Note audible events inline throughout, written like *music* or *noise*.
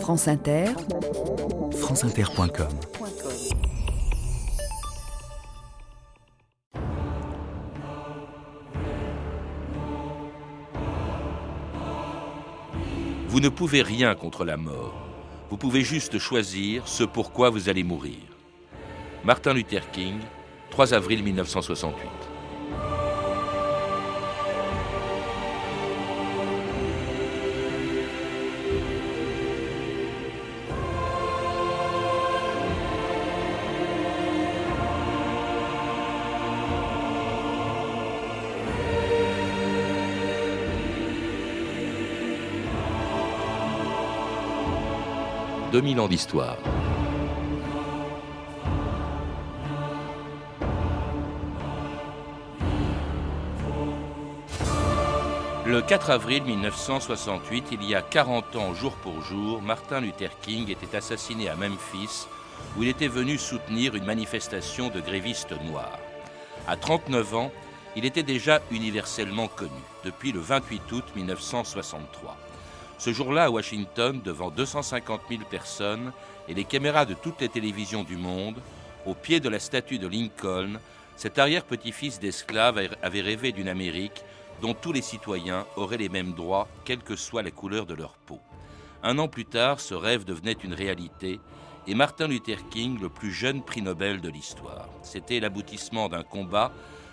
France Inter, franceinter.com Vous ne pouvez rien contre la mort. Vous pouvez juste choisir ce pourquoi vous allez mourir. Martin Luther King, 3 avril 1968. 2000 ans d'histoire. Le 4 avril 1968, il y a 40 ans jour pour jour, Martin Luther King était assassiné à Memphis, où il était venu soutenir une manifestation de grévistes noirs. À 39 ans, il était déjà universellement connu, depuis le 28 août 1963. Ce jour-là, à Washington, devant 250 000 personnes et les caméras de toutes les télévisions du monde, au pied de la statue de Lincoln, cet arrière-petit-fils d'esclave avait rêvé d'une Amérique dont tous les citoyens auraient les mêmes droits, quelle que soit la couleur de leur peau. Un an plus tard, ce rêve devenait une réalité et Martin Luther King, le plus jeune prix Nobel de l'histoire. C'était l'aboutissement d'un combat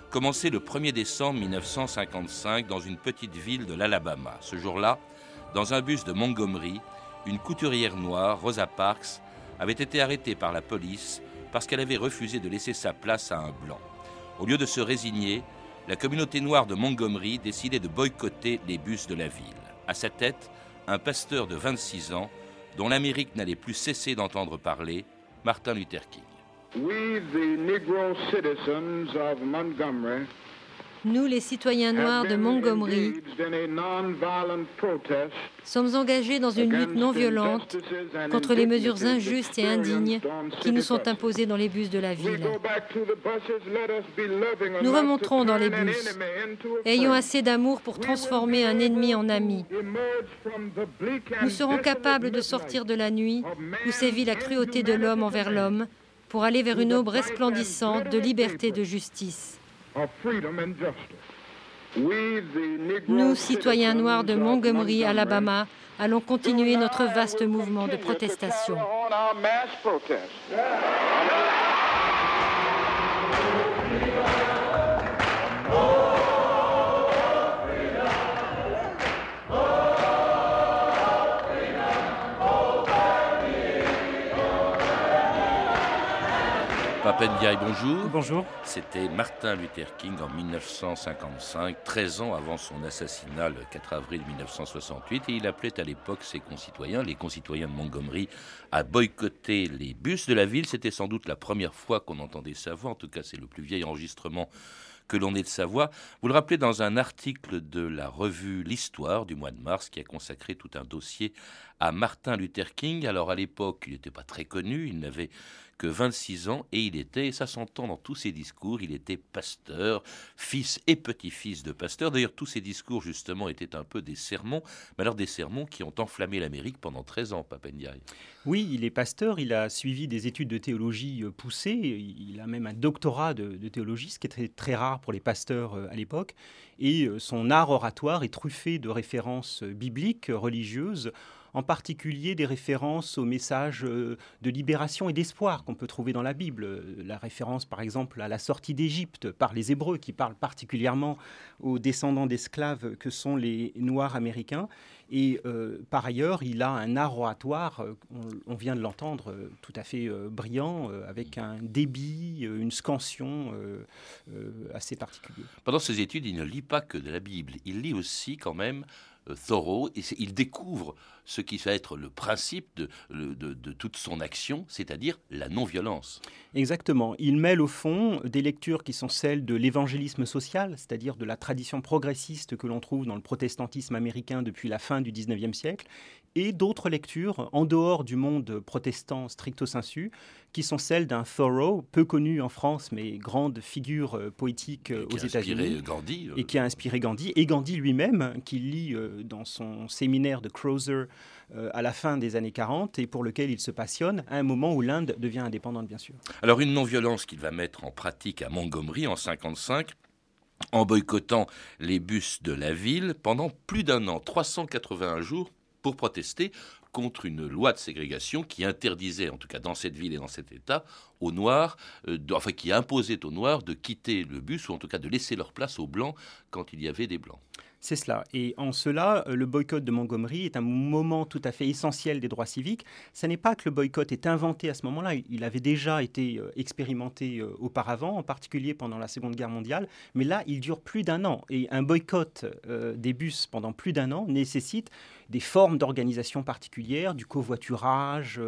commencé le 1er décembre 1955 dans une petite ville de l'Alabama. Ce jour-là, dans un bus de Montgomery, une couturière noire, Rosa Parks, avait été arrêtée par la police parce qu'elle avait refusé de laisser sa place à un blanc. Au lieu de se résigner, la communauté noire de Montgomery décidait de boycotter les bus de la ville. À sa tête, un pasteur de 26 ans, dont l'Amérique n'allait plus cesser d'entendre parler, Martin Luther King. Nous, les citoyens noirs de Montgomery, sommes engagés dans une lutte non violente contre les mesures injustes et indignes qui nous sont imposées dans les bus de la ville. Nous remonterons dans les bus. Ayons assez d'amour pour transformer un ennemi en ami. Nous serons capables de sortir de la nuit où sévit la cruauté de l'homme envers l'homme pour aller vers une aube resplendissante de liberté et de justice. Nous, citoyens noirs de Montgomery, Alabama, allons continuer notre vaste mouvement de protestation. Bonjour. C'était Martin Luther King en 1955, 13 ans avant son assassinat le 4 avril 1968, et il appelait à l'époque ses concitoyens, les concitoyens de Montgomery, à boycotter les bus de la ville. C'était sans doute la première fois qu'on entendait sa voix, en tout cas c'est le plus vieil enregistrement que l'on ait de sa voix. Vous le rappelez dans un article de la revue L'Histoire du mois de mars qui a consacré tout un dossier à Martin Luther King. Alors à l'époque, il n'était pas très connu, il n'avait que 26 ans et il était, et ça s'entend dans tous ses discours, il était pasteur, fils et petit-fils de pasteur. D'ailleurs, tous ses discours, justement, étaient un peu des sermons, mais alors des sermons qui ont enflammé l'Amérique pendant 13 ans, Papendiaï. Oui, il est pasteur, il a suivi des études de théologie euh, poussées, il a même un doctorat de, théologie, ce qui était très rare pour les pasteurs euh, à l'époque, et euh, son art oratoire est truffé de références bibliques, religieuses, en particulier des références aux messages euh, de libération et d'espoir qu'on peut trouver dans la Bible. La référence, par exemple, à la sortie d'Égypte par les Hébreux, qui parlent particulièrement aux descendants d'esclaves que sont les Noirs américains. Et euh, par ailleurs, il a un art oratoire, euh, on, vient de l'entendre, tout à fait brillant, avec un débit, une scansion assez particulier. Pendant ses études, il ne lit pas que de la Bible, il lit aussi quand même euh, Thoreau, et il découvre ce qui va être le principe de, de, toute son action, c'est-à-dire la non-violence. Exactement. Il mêle au fond des lectures qui sont celles de l'évangélisme social, c'est-à-dire de la tradition progressiste que l'on trouve dans le protestantisme américain depuis la fin du XIXe siècle, et d'autres lectures en dehors du monde protestant stricto sensu, qui sont celles d'un Thoreau, peu connu en France, mais grande figure euh, poétique euh, aux États-Unis. Gandhi. Et qui a inspiré Gandhi. Et Gandhi lui-même, qui lit dans son séminaire de Crozer à la fin des années 40 et pour lequel il se passionne à un moment où l'Inde devient indépendante, bien sûr. Alors une non-violence qu'il va mettre en pratique à Montgomery en 55 en boycottant les bus de la ville pendant plus d'un an, 381 jours, pour protester contre une loi de ségrégation qui interdisait, en tout cas dans cette ville et dans cet État, aux Noirs, euh, enfin qui imposait aux Noirs de quitter le bus ou en tout cas de laisser leur place aux Blancs quand il y avait des Blancs. C'est cela. Et en cela, euh, le boycott de Montgomery est un moment tout à fait essentiel des droits civiques. Ce n'est pas que le boycott est inventé à ce moment-là. Il avait déjà été euh, expérimenté auparavant, en particulier pendant la Seconde Guerre mondiale. Mais là, il dure plus d'un an. Et un boycott des bus pendant plus d'un an nécessite des formes d'organisation particulières, du covoiturage,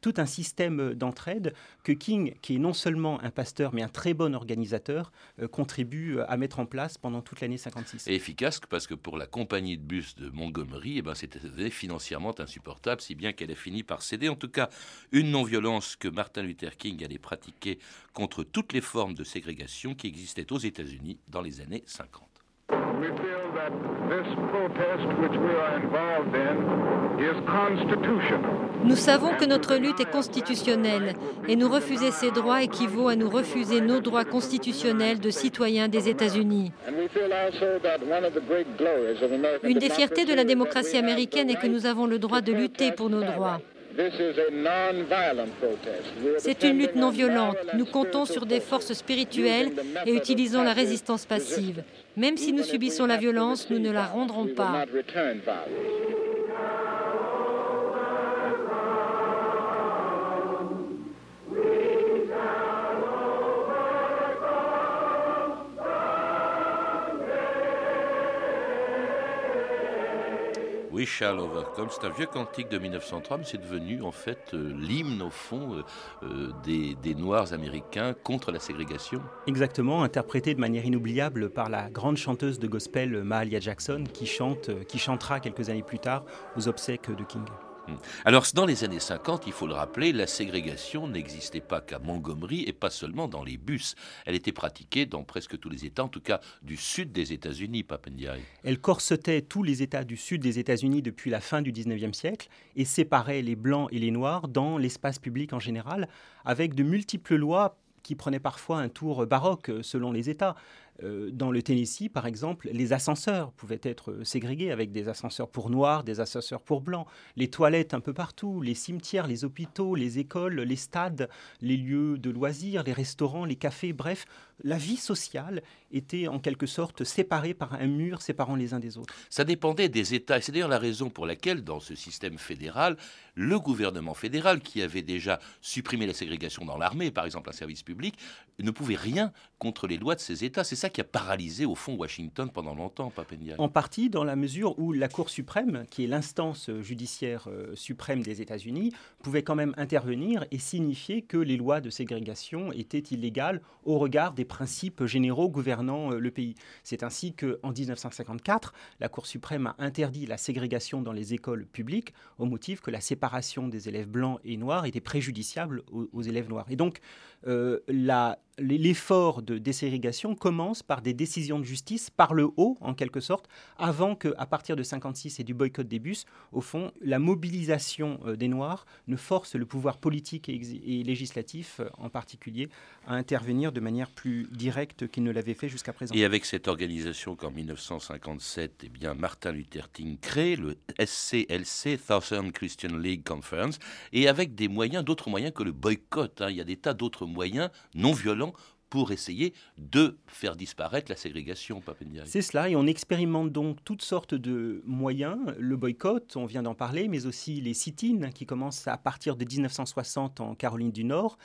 tout un système d'entraide que King, qui est non seulement un pasteur, mais un très bon organisateur, contribue à mettre en place pendant toute l'année 56. Et efficace parce que pour la compagnie de bus de Montgomery, eh ben, c'était financièrement insupportable, si bien qu'elle a fini par céder. En tout cas, une non-violence que Martin Luther King allait pratiquer contre toutes les formes de ségrégation qui existaient aux États-Unis dans les années 50. Nous savons que notre lutte est constitutionnelle et nous refuser ces droits équivaut à nous refuser nos droits constitutionnels de citoyens des États-Unis. Une des fiertés de la démocratie américaine est que nous avons le droit de lutter pour nos droits. C'est une lutte non violente. Nous comptons sur des forces spirituelles et utilisons la résistance passive. Même si nous subissons la violence, nous ne la rendrons pas. Shall c'est un vieux cantique de 1903, mais c'est devenu en fait euh, l'hymne au fond euh, euh, des, des, Noirs américains contre la ségrégation. Exactement, interprété de manière inoubliable par la grande chanteuse de gospel Mahalia Jackson, qui, chante, qui chantera quelques années plus tard aux obsèques de King. Hmm. Alors, dans les années 50, il faut le rappeler, la ségrégation n'existait pas qu'à Montgomery et pas seulement dans les bus. Elle était pratiquée dans presque tous les États, en tout cas du sud des États-Unis, Papendiaï. Elle corsetait tous les États du sud des États-Unis depuis la fin du 19e siècle et séparait les Blancs et les Noirs dans l'espace public en général, avec de multiples lois qui prenaient parfois un tour baroque selon les États. Euh, dans le Tennessee, par exemple, les ascenseurs pouvaient être ségrégés avec des ascenseurs pour noirs, des ascenseurs pour blancs, les toilettes un peu partout, les cimetières, les hôpitaux, les écoles, les stades, les lieux de loisirs, les restaurants, les cafés, bref, la vie sociale était en quelque sorte séparée par un mur séparant les uns des autres. Ça dépendait des États, et c'est d'ailleurs la raison pour laquelle, dans ce système fédéral, le gouvernement fédéral, qui avait déjà supprimé la ségrégation dans l'armée, par exemple un service public, ne pouvait rien contre les lois de ces États. C'est ça qui a paralysé au fond Washington pendant longtemps, Papendia. En partie dans la mesure où la Cour suprême, qui est l'instance judiciaire euh, suprême des États-Unis, pouvait quand même intervenir et signifier que les lois de ségrégation étaient illégales au regard des principes généraux euh, le pays. C'est ainsi qu'en 1954, la Cour suprême a interdit la ségrégation dans les écoles publiques au motif que la séparation des élèves blancs et noirs était préjudiciable aux, élèves noirs. Et donc, l'effort de déségrégation commence par des décisions de justice par le haut, en quelque sorte, avant qu'à partir de 56 et du boycott des bus, au fond, la mobilisation euh, des Noirs ne force le pouvoir politique et, législatif, euh, en particulier, à intervenir de manière plus directe qu'il ne l'avait fait jusqu'à présent. Et avec cette organisation qu'en 1957, eh bien, Martin Luther King crée, le SCLC, Southern Christian League Conference, et avec des moyens, d'autres moyens que le boycott. Hein. Il y a des tas d'autres moyens non violents pour essayer de faire disparaître la ségrégation, C'est cela, et on expérimente donc toutes sortes de moyens, le boycott, on vient d'en parler, mais aussi les sit-ins qui commencent à partir de 1960 en Caroline du Nord,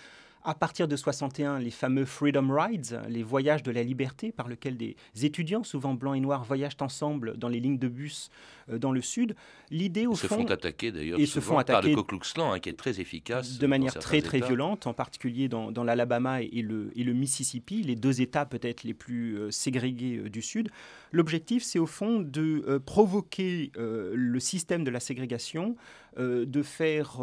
à partir de 61, les fameux Freedom Rides, les voyages de la liberté par lesquels des étudiants, souvent blancs et noirs, voyagent ensemble dans les lignes de bus dans le sud. L'idée au se font attaquer d'ailleurs se font attaquer par le Ku Klux Klan, hein, qui est très efficace de manière très très violente, en particulier dans, dans l'Alabama et le, et le Mississippi, les deux États peut-être les plus euh, ségrégés euh, du sud. L'objectif, c'est au fond de provoquer le système de la ségrégation, de faire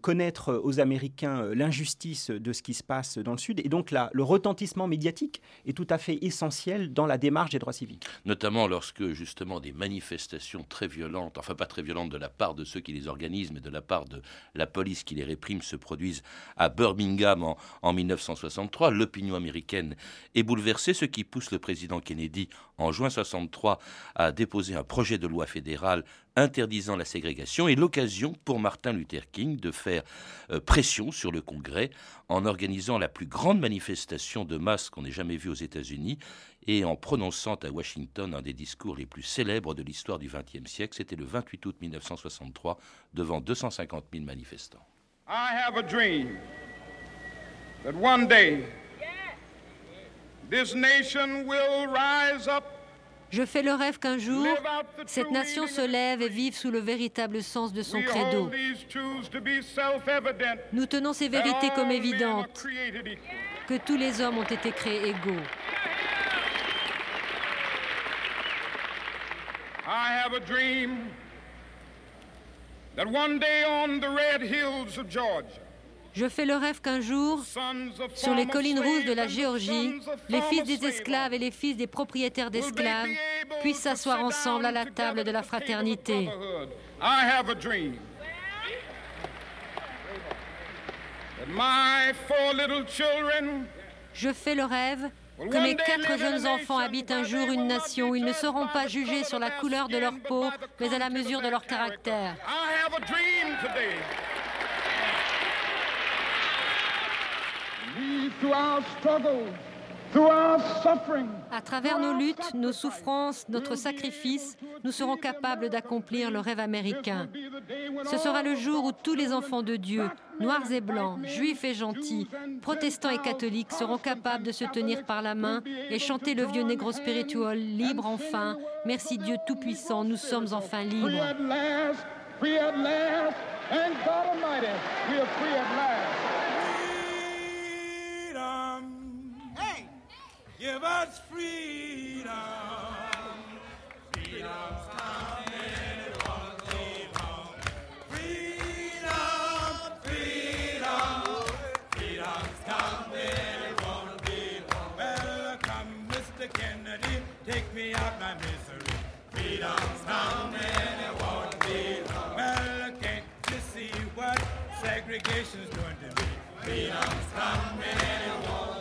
connaître aux Américains l'injustice de ce qui se passe dans le Sud. Et donc là, le retentissement médiatique est tout à fait essentiel dans la démarche des droits civiques. Notamment lorsque justement des manifestations très violente, enfin pas très violente de la part de ceux qui les organisent, mais de la part de la police qui les réprime, se produisent à Birmingham en, en 1963. L'opinion américaine est bouleversée, ce qui pousse le président Kennedy en juin 63 à déposer un projet de loi fédérale interdisant la ségrégation et l'occasion pour Martin Luther King de faire euh, pression sur le Congrès en organisant la plus grande manifestation de masse qu'on ait jamais vue aux États-Unis et en prononçant à Washington un des discours les plus célèbres de l'histoire du XXe siècle. C'était le 28 août 1963 devant 250 000 manifestants. I have a dream that one day this nation will rise up Je fais le rêve qu'un jour, cette nation se lève et vive sous le véritable sens de son credo. Nous tenons ces vérités comme évidentes, que tous les hommes ont été créés égaux. I have a dream that one day on the red hills of Georgia, Je fais le rêve qu'un jour, sur les collines rouges de la Géorgie, les fils des esclaves et les fils des propriétaires d'esclaves puissent s'asseoir ensemble à la table de la fraternité. Je fais le rêve que mes quatre jeunes enfants habitent un jour une nation où ils ne seront pas jugés sur la couleur de leur peau, mais à la mesure de leur caractère. À travers nos luttes, nos souffrances, notre sacrifice, nous serons capables d'accomplir le rêve américain. Ce sera le jour où tous les enfants de Dieu, noirs et blancs, juifs et gentils, protestants et catholiques, seront capables de se tenir par la main et chanter le vieux négro spirituel, libre enfin. Merci Dieu Tout-Puissant, nous sommes enfin libres. Give us freedom. Freedom's coming, it won't be long. Freedom, freedom, freedom's coming, it won't be long. Well, come, Mr. Kennedy, take me out my misery. Freedom's coming, it won't be long. Well, can't you see what segregation's doing to me? Freedom's coming it won't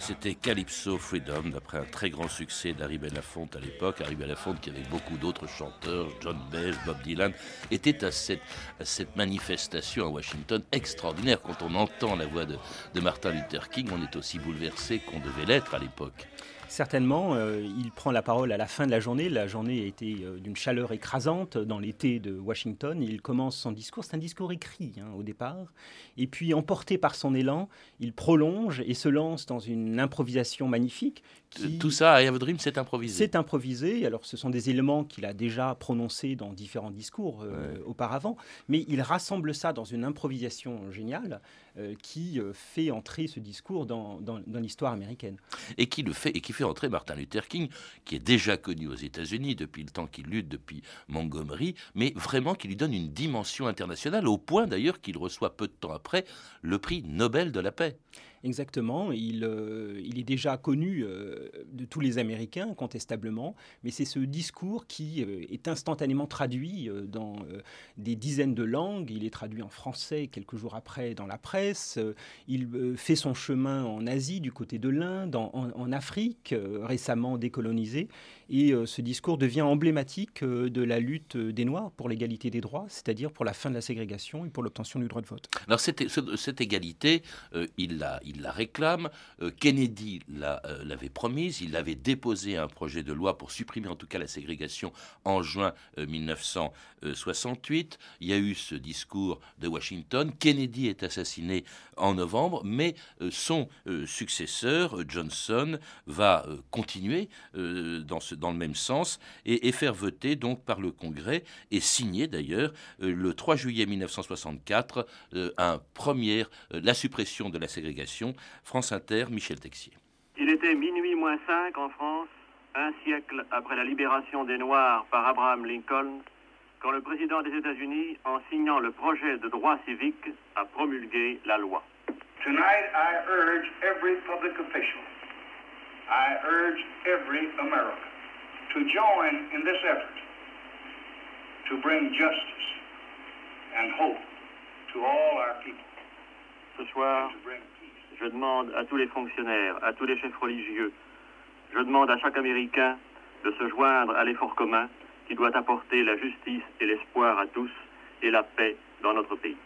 Et c'était Calypso Freedom, d'après un très grand succès d'Harry Belafonte à l'époque. Harry Belafonte, qui avec beaucoup d'autres chanteurs, John Baez, Bob Dylan, était à cette, à cette manifestation à Washington extraordinaire. Quand on entend la voix de, de Martin Luther King, on est aussi bouleversé qu'on devait l'être à l'époque. Certainement, euh, il prend la parole à la fin de la journée. La journée a été euh, d'une chaleur écrasante dans l'été de Washington. Il commence son discours, c'est un discours écrit hein, au départ. Et puis, emporté par son élan, il prolonge et se lance dans une improvisation magnifique. Qui... Tout ça, I Have a Dream, c'est improvisé. C'est improvisé. Alors, ce sont des éléments qu'il a déjà prononcés dans différents discours euh, auparavant, mais il rassemble ça dans une improvisation géniale euh, qui euh, fait entrer ce discours dans, dans- dans l'histoire américaine. et qui le fait et qui fait entrer Martin Luther King, qui est déjà connu aux États-Unis depuis le temps qu'il lutte depuis Montgomery, mais vraiment qui lui donne une dimension internationale au point d'ailleurs qu'il reçoit peu de temps après le prix Nobel de la paix. Exactement, il, euh, il est déjà connu euh, de tous les Américains, incontestablement, mais c'est ce discours qui euh, est instantanément traduit dans des dizaines de langues. Il est traduit en français quelques jours après dans la presse. Il fait son chemin en Asie, du côté de l'Inde, en, Afrique, récemment décolonisée. Et euh, ce discours devient emblématique euh, de la lutte euh, des Noirs pour l'égalité des droits, c'est-à-dire pour la fin de la ségrégation et pour l'obtention du droit de vote. Alors cette, ce- cette égalité, il, la, réclame. Kennedy l'a, l'avait promise. Il avait déposé un projet de loi pour supprimer en tout cas la ségrégation en juin euh, 1968. Il y a eu ce discours de Washington. Kennedy est assassiné en novembre, mais son successeur, Johnson, va continuer dans, ce, dans le même sens et, et faire voter donc par le Congrès et signer d'ailleurs euh, le 3 juillet 1964 euh, un premier, euh, la suppression de la ségrégation. France Inter, Michel Texier. Il était minuit moins 5 en France, un siècle après la libération des Noirs par Abraham Lincoln, quand le président des États-Unis, en signant le projet de droit civique, a promulgué la loi. Tonight, I urge every public official, I urge every American to join in this effort to bring justice and hope to all our people. Ce soir, je demande à tous les fonctionnaires, à tous les chefs religieux, je demande à chaque Américain de se joindre à l'effort commun qui doit apporter la justice et l'espoir à tous et la paix dans notre pays.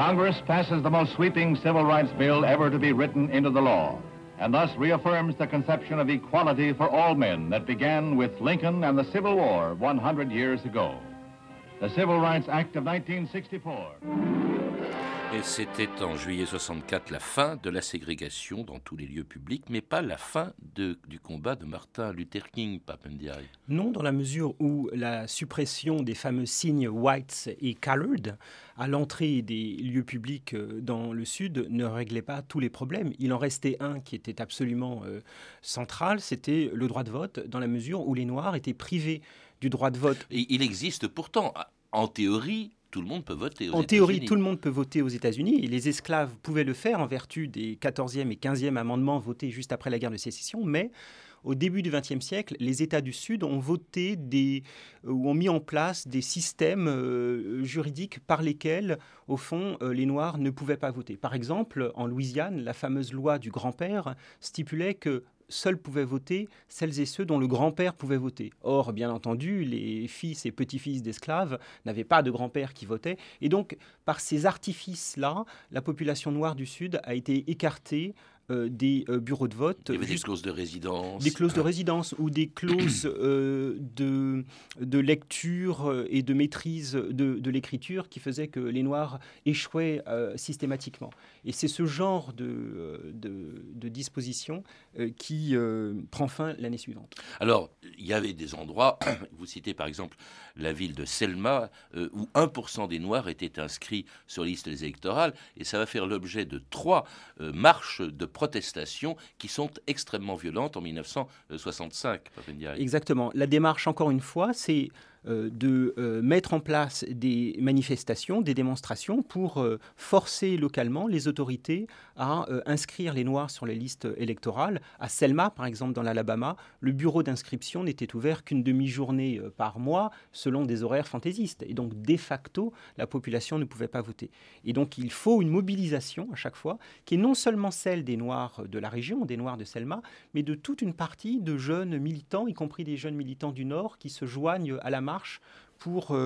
Congress passes the most sweeping civil rights bill ever to be written into the law, and thus reaffirms the conception of equality for all men that began with Lincoln and the Civil War 100 years ago. The Civil Rights Act of 1964. Et c'était en juillet 64 la fin de la ségrégation dans tous les lieux publics, mais pas la fin de, du combat de Martin Luther King, Papendiaï. Non, dans la mesure où la suppression des fameux signes whites et colored à l'entrée des lieux publics euh, dans le Sud ne réglait pas tous les problèmes. Il en restait un qui était absolument euh, central, c'était le droit de vote, dans la mesure où les Noirs étaient privés du droit de vote. Et il existe pourtant, en théorie, tout le monde peut voter aux En théorie, tout le monde peut voter aux États-Unis et les esclaves pouvaient le faire en vertu des 14e et 15e amendements votés juste après la guerre de sécession, mais au début du XXe siècle, les États du Sud ont voté des, euh, ou ont mis en place des systèmes euh, juridiques par lesquels, au fond, euh, les Noirs ne pouvaient pas voter. Par exemple, en Louisiane, la fameuse loi du grand-père stipulait que seuls pouvaient voter celles et ceux dont le grand-père pouvait voter. Or, bien entendu, les fils et petits-fils d'esclaves n'avaient pas de grand-père qui votait. Et donc, par ces artifices-là, la population noire du Sud a été écartée euh, des euh, bureaux de vote. Il y avait des clauses de résidence. Des clauses de résidence ou des clauses *clears throat* euh, de, de lecture et de maîtrise de, de l'écriture qui faisaient que les Noirs échouaient systématiquement. Et c'est ce genre de, de, de disposition qui prend fin l'année suivante. Alors, il y avait des endroits, *clears throat* vous citez par exemple la ville de Selma, où 1% des Noirs étaient inscrits sur les listes électorales, et ça va faire l'objet de trois marches de protestations qui sont extrêmement violentes en 1965. Exactement. La démarche, encore une fois, c'est de euh, mettre en place des manifestations, des démonstrations pour euh, forcer localement les autorités à inscrire les Noirs sur les listes électorales. À Selma, par exemple, dans l'Alabama, le bureau d'inscription n'était ouvert qu'une demi-journée par mois selon des horaires fantaisistes. Et donc, de facto, la population ne pouvait pas voter. Et donc, il faut une mobilisation à chaque fois, qui est non seulement celle des Noirs de la région, des Noirs de Selma, mais de toute une partie de jeunes militants, y compris des jeunes militants du Nord, qui se joignent à la marche pour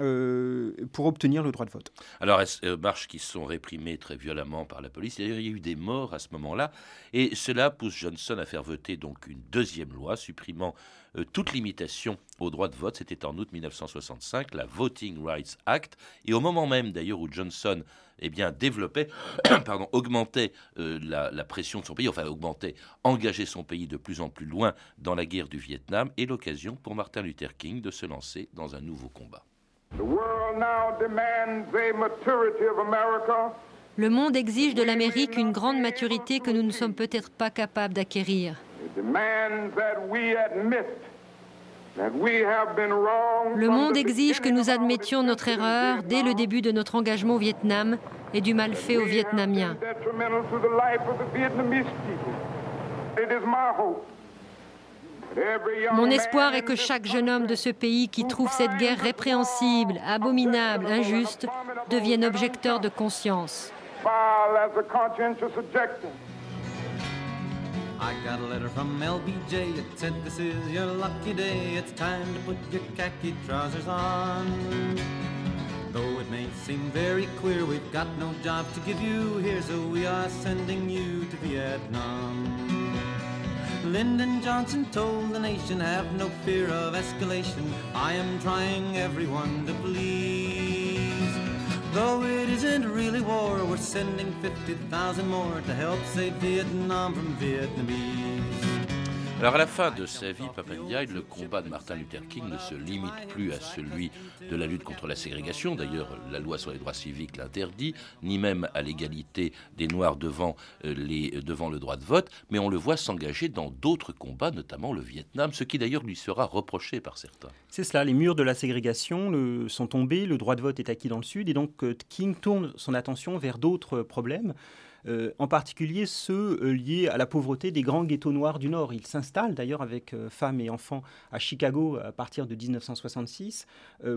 euh, euh, pour obtenir le droit de vote. Alors, euh, marches qui sont réprimées très violemment par la police. il y a eu des morts à ce moment-là. Et cela pousse Johnson à faire voter donc une deuxième loi supprimant toute limitation au droit de vote. C'était en août 1965, la Voting Rights Act. Et au moment même, d'ailleurs, où Johnson eh bien, développait, *coughs* pardon, augmentait la, la, pression de son pays, enfin augmentait, engageait son pays de plus en plus loin dans la guerre du Vietnam, et l'occasion pour Martin Luther King de se lancer dans un nouveau combat. Le monde exige de l'Amérique une grande maturité que nous ne sommes peut-être pas capables d'acquérir. Le monde exige que nous admettions notre erreur dès le début de notre engagement au Vietnam et du mal fait aux Vietnamiens. Mon espoir est que chaque jeune homme de ce pays qui trouve cette guerre répréhensible, abominable, injuste, devienne objecteur de conscience. I got a letter from LBJ. It said, This is your lucky day. It's time to put your khaki trousers on. Though it may seem very clear we've got no job to give you here, so we are sending you to Vietnam. Lyndon Johnson told the nation, have no fear of escalation. I am trying everyone to please. Though it isn't really war, we're sending 50,000 more to help save Vietnam from Vietnamese. Alors à la fin de sa vie, Papandiaï, le combat de Martin Luther King ne se limite plus à celui de la lutte contre la ségrégation, d'ailleurs la loi sur les droits civiques l'interdit, ni même à l'égalité des Noirs devant, euh, devant le droit de vote, mais on le voit s'engager dans d'autres combats, notamment le Vietnam, ce qui d'ailleurs lui sera reproché par certains. C'est cela, les murs de la ségrégation sont tombés, le droit de vote est acquis dans le Sud, et donc euh, King tourne son attention vers d'autres problèmes. Euh, en particulier ceux euh, liés à la pauvreté des grands ghettos noirs du Nord. Il s'installe d'ailleurs avec euh, femmes et enfants à Chicago à partir de 1966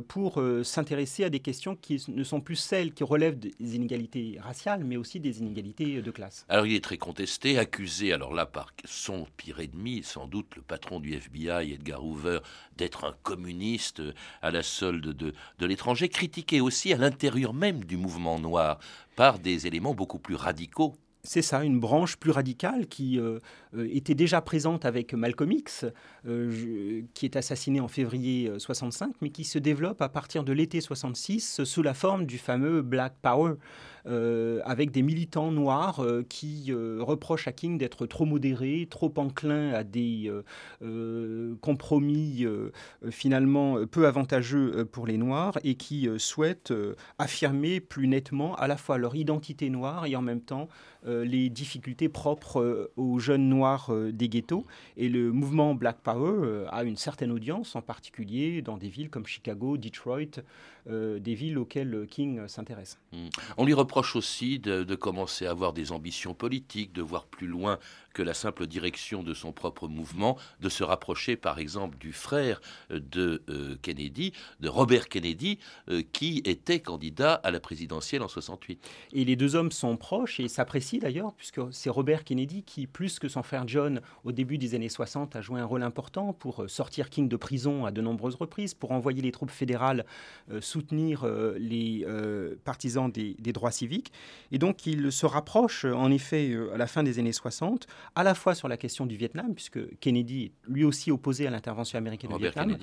pour s'intéresser à des questions qui ne sont plus celles qui relèvent des inégalités raciales, mais aussi des inégalités de classe. Alors il est très contesté, accusé, alors là par son pire ennemi, sans doute le patron du FBI, Edgar Hoover, d'être un communiste à la solde de, de l'étranger, critiqué aussi à l'intérieur même du mouvement noir par des éléments beaucoup plus radicaux. C'est ça, une branche plus radicale qui euh, euh, était déjà présente avec Malcolm X, euh, qui est assassiné en février 65, mais qui se développe à partir de l'été 66 sous la forme du fameux Black Power, avec des militants noirs qui reprochent à King d'être trop modéré, trop enclin à des compromis finalement peu avantageux pour les Noirs, et qui souhaitent affirmer plus nettement à la fois leur identité noire et en même temps euh, les difficultés propres euh, aux jeunes noirs euh, des ghettos. Et le mouvement Black Power a une certaine audience, en particulier dans des villes comme Chicago, Detroit, des villes auxquelles King s'intéresse. Hmm. On lui reproche aussi de, commencer à avoir des ambitions politiques, de voir plus loin que la simple direction de son propre mouvement, de se rapprocher par exemple du frère de Kennedy, de Robert Kennedy, qui était candidat à la présidentielle en 68. Et les deux hommes sont proches et s'apprécient d'ailleurs, puisque c'est Robert Kennedy qui, plus que son frère John, au début des années 60, a joué un rôle important pour euh, sortir King de prison à de nombreuses reprises, pour envoyer les troupes fédérales euh, soutenir euh, les partisans des, droits civiques. Et donc il se rapproche, en effet, à la fin des années 60, à la fois sur la question du Vietnam, puisque Kennedy est lui aussi opposé à l'intervention américaine au Vietnam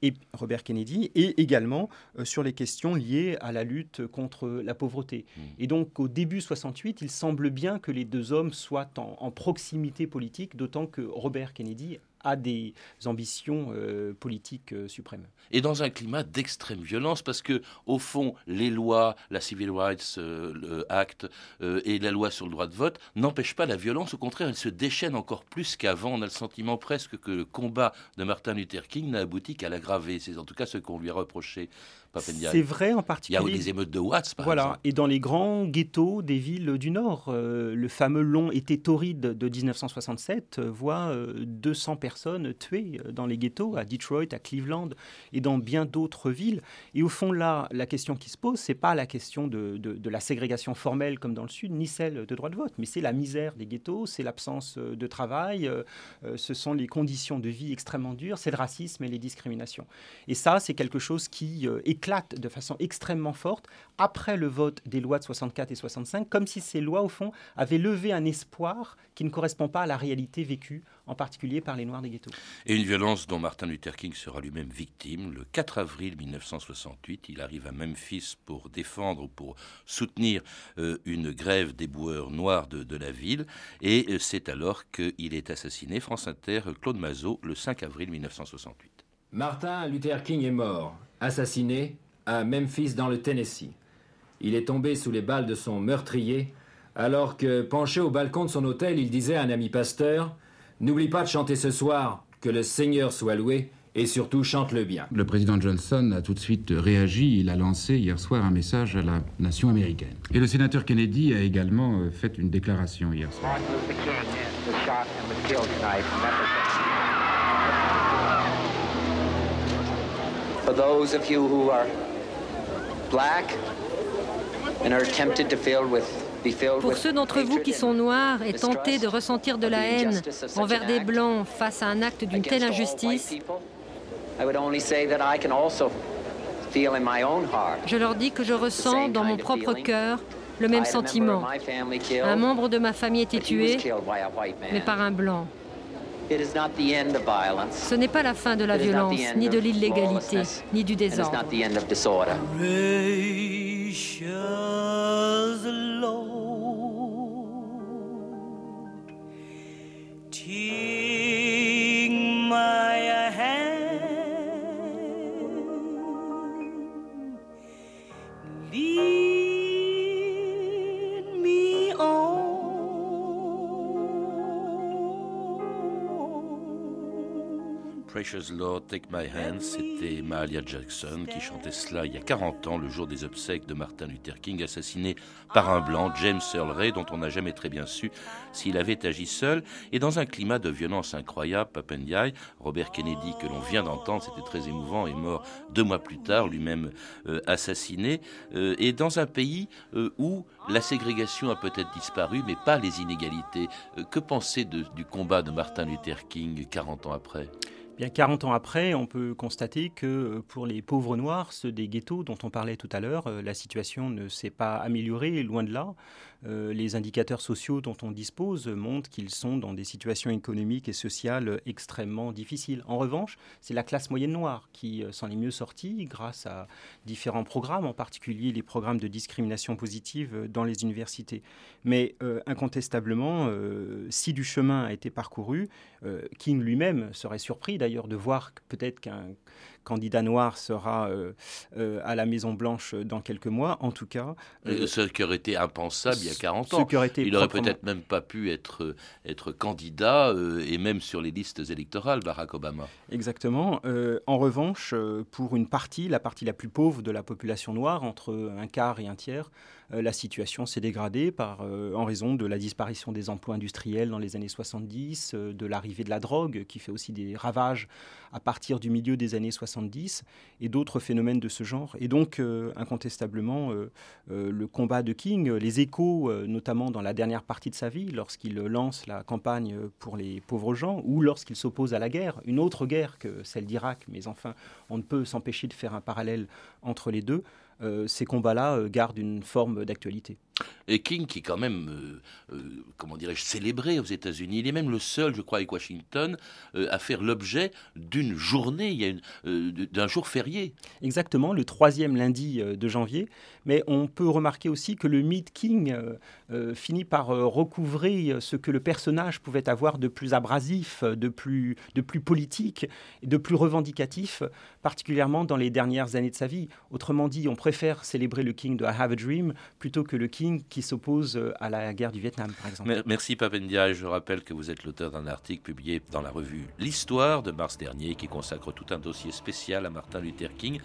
et Robert Kennedy, et également euh, sur les questions liées à la lutte contre la pauvreté. Hmm. Et donc au début 68, il semble bien que les deux hommes soient en proximité politique, d'autant que Robert Kennedy a des ambitions euh, politiques euh, suprêmes. Et dans un climat d'extrême violence, parce que au fond, les lois, la Civil Rights euh, Act et la loi sur le droit de vote n'empêchent pas la violence. Au contraire, elles se déchaînent encore plus qu'avant. On a le sentiment presque que le combat de Martin Luther King n'a abouti qu'à l'aggraver. C'est en tout cas ce qu'on lui a reproché. C'est vrai en particulier. Il y a eu des émeutes de Watts, par voilà. Et dans les grands ghettos des villes du Nord, le fameux long été torride de 1967 euh, voit 200 euh, personnes tuées dans les ghettos, à Detroit, à Cleveland et dans bien d'autres villes. Et au fond, là, la question qui se pose, c'est pas la question de, de, la ségrégation formelle comme dans le Sud, ni celle de droit de vote, mais c'est la misère des ghettos, c'est l'absence de travail, ce sont les conditions de vie extrêmement dures, c'est le racisme et les discriminations. Et ça, c'est quelque chose qui éclate de façon extrêmement forte après le vote des lois de 64 et 65, comme si ces lois, au fond, avaient levé un espoir qui ne correspond pas à la réalité vécue, en particulier par les Noirs des ghettos. Et une violence dont Martin Luther King sera lui-même victime. Le 4 avril 1968, il arrive à Memphis pour défendre, pour soutenir euh, une grève des boueurs noirs de, la ville. Et euh, c'est alors qu'il est assassiné. France Inter, Claude Mazot, le 5 avril 1968. Martin Luther King est mort, assassiné à Memphis dans le Tennessee. Il est tombé sous les balles de son meurtrier alors que, penché au balcon de son hôtel, il disait à un ami pasteur N'oublie pas de chanter ce soir, que le Seigneur soit loué, et surtout chante-le bien. Le président Johnson a tout de suite réagi. Il a lancé hier soir un message à la nation américaine. Et le sénateur Kennedy a également euh, fait une déclaration hier soir. For those of you who are black and are tempted to feel with pour ceux d'entre vous qui sont noirs et tentés de ressentir de la haine envers des blancs face à un acte d'une telle injustice, je leur dis que je ressens dans mon propre cœur le même sentiment. Un membre de ma famille a été tué, mais par un blanc. Ce n'est pas la fin de la violence, ni de l'illégalité, ni du désordre. Take My Hand, c'était Mahalia Jackson qui chantait cela il y a 40 ans, le jour des obsèques de Martin Luther King, assassiné par un blanc, James Earl Ray, dont on n'a jamais très bien su s'il avait agi seul. Et dans un climat de violence incroyable, Papendiaï, Robert Kennedy, que l'on vient d'entendre, c'était très émouvant, est mort deux mois plus tard, lui-même euh, assassiné. Euh, et dans un pays euh, où la ségrégation a peut-être disparu, mais pas les inégalités. que penser du combat de Martin Luther King 40 ans après? Bien 40 ans après, on peut constater que euh, pour les pauvres noirs, ceux des ghettos dont on parlait tout à l'heure, euh, la situation ne s'est pas améliorée, loin de là. Euh, les indicateurs sociaux dont on dispose montrent qu'ils sont dans des situations économiques et sociales extrêmement difficiles. En revanche, c'est la classe moyenne noire qui s'en est mieux sortie grâce à différents programmes, en particulier les programmes de discrimination positive dans les universités. Mais incontestablement, si du chemin a été parcouru, King lui-même serait surpris d'ailleurs de voir peut-être qu'un candidat noir sera euh, euh, à la Maison Blanche dans quelques mois, en tout cas. Euh, ce qui aurait été impensable il y a 40 ans. il aurait peut-être même pas pu être, être candidat et même sur les listes électorales, Barack Obama. Exactement. en revanche, pour une partie, la partie la plus pauvre de la population noire, entre un quart et un tiers, la situation s'est dégradée par, en raison de la disparition des emplois industriels dans les années 70, de l'arrivée de la drogue qui fait aussi des ravages à partir du milieu des années 70 et d'autres phénomènes de ce genre. Et donc, euh, incontestablement, euh, euh, le combat de King, les échos, notamment dans la dernière partie de sa vie, lorsqu'il lance la campagne pour les pauvres gens, ou lorsqu'il s'oppose à la guerre, une autre guerre que celle d'Irak, mais enfin, on ne peut s'empêcher de faire un parallèle entre les deux, ces combats-là gardent une forme d'actualité. Et King, qui est quand même, euh, euh, comment dirais-je, célébré aux États-Unis, il est même le seul, je crois, avec Washington, euh, à faire l'objet d'une journée, il y a d'un jour férié. Exactement, le troisième lundi de janvier. Mais on peut remarquer aussi que le mythe King finit par recouvrer ce que le personnage pouvait avoir de plus abrasif, de plus, de plus politique, de plus revendicatif, particulièrement dans les dernières années de sa vie. Autrement dit, on préfère célébrer le King de I Have a Dream plutôt que le King qui s'oppose euh, à la guerre du Vietnam, par exemple. Merci Papendia. Je rappelle que vous êtes l'auteur d'un article publié dans la revue L'Histoire de mars dernier qui consacre tout un dossier spécial à Martin Luther King.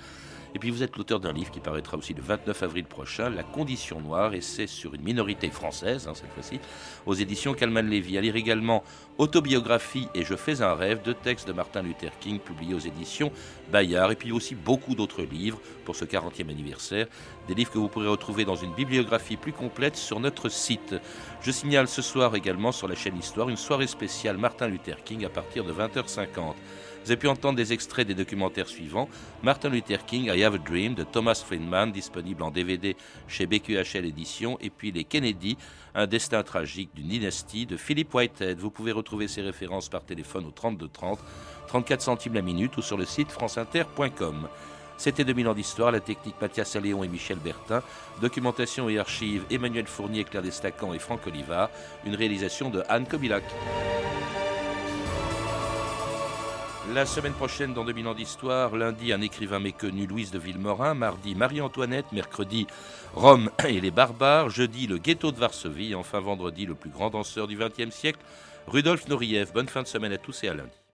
Et puis vous êtes l'auteur d'un livre qui paraîtra aussi le 29 avril prochain, La condition noire, et c'est sur une minorité française, hein, cette fois-ci, aux éditions Calman Lévy. À lire également Autobiographie et Je fais un rêve, deux textes de Martin Luther King publiés aux éditions Bayard, et puis aussi beaucoup d'autres livres pour ce 40e anniversaire, des livres que vous pourrez retrouver dans une bibliographie plus complète sur notre site. Je signale ce soir également sur la chaîne Histoire une soirée spéciale Martin Luther King à partir de 20h50. Vous avez pu entendre des extraits des documentaires suivants Martin Luther King, I Have a Dream de Thomas Friedman, disponible en DVD chez BQHL Éditions, et puis Les Kennedy, un destin tragique d'une dynastie de Philip Whitehead. Vous pouvez retrouver ces références par téléphone au 32 30, 34 centimes la minute ou sur le site franceinter.com. C'était 2000 ans d'histoire, la technique Mathias Alléon et Michel Bertin, documentation et archives Emmanuel Fournier, Claire Destacan et Franck Olivard, une réalisation de Anne Kobilac. La semaine prochaine, dans 2000 ans d'histoire, lundi, un écrivain méconnu, Louise de Villemorin, mardi, Marie-Antoinette, mercredi, Rome et les barbares, jeudi, le ghetto de Varsovie, enfin vendredi, le plus grand danseur du XXe siècle, Rudolf Nureyev. Bonne fin de semaine à tous et à lundi.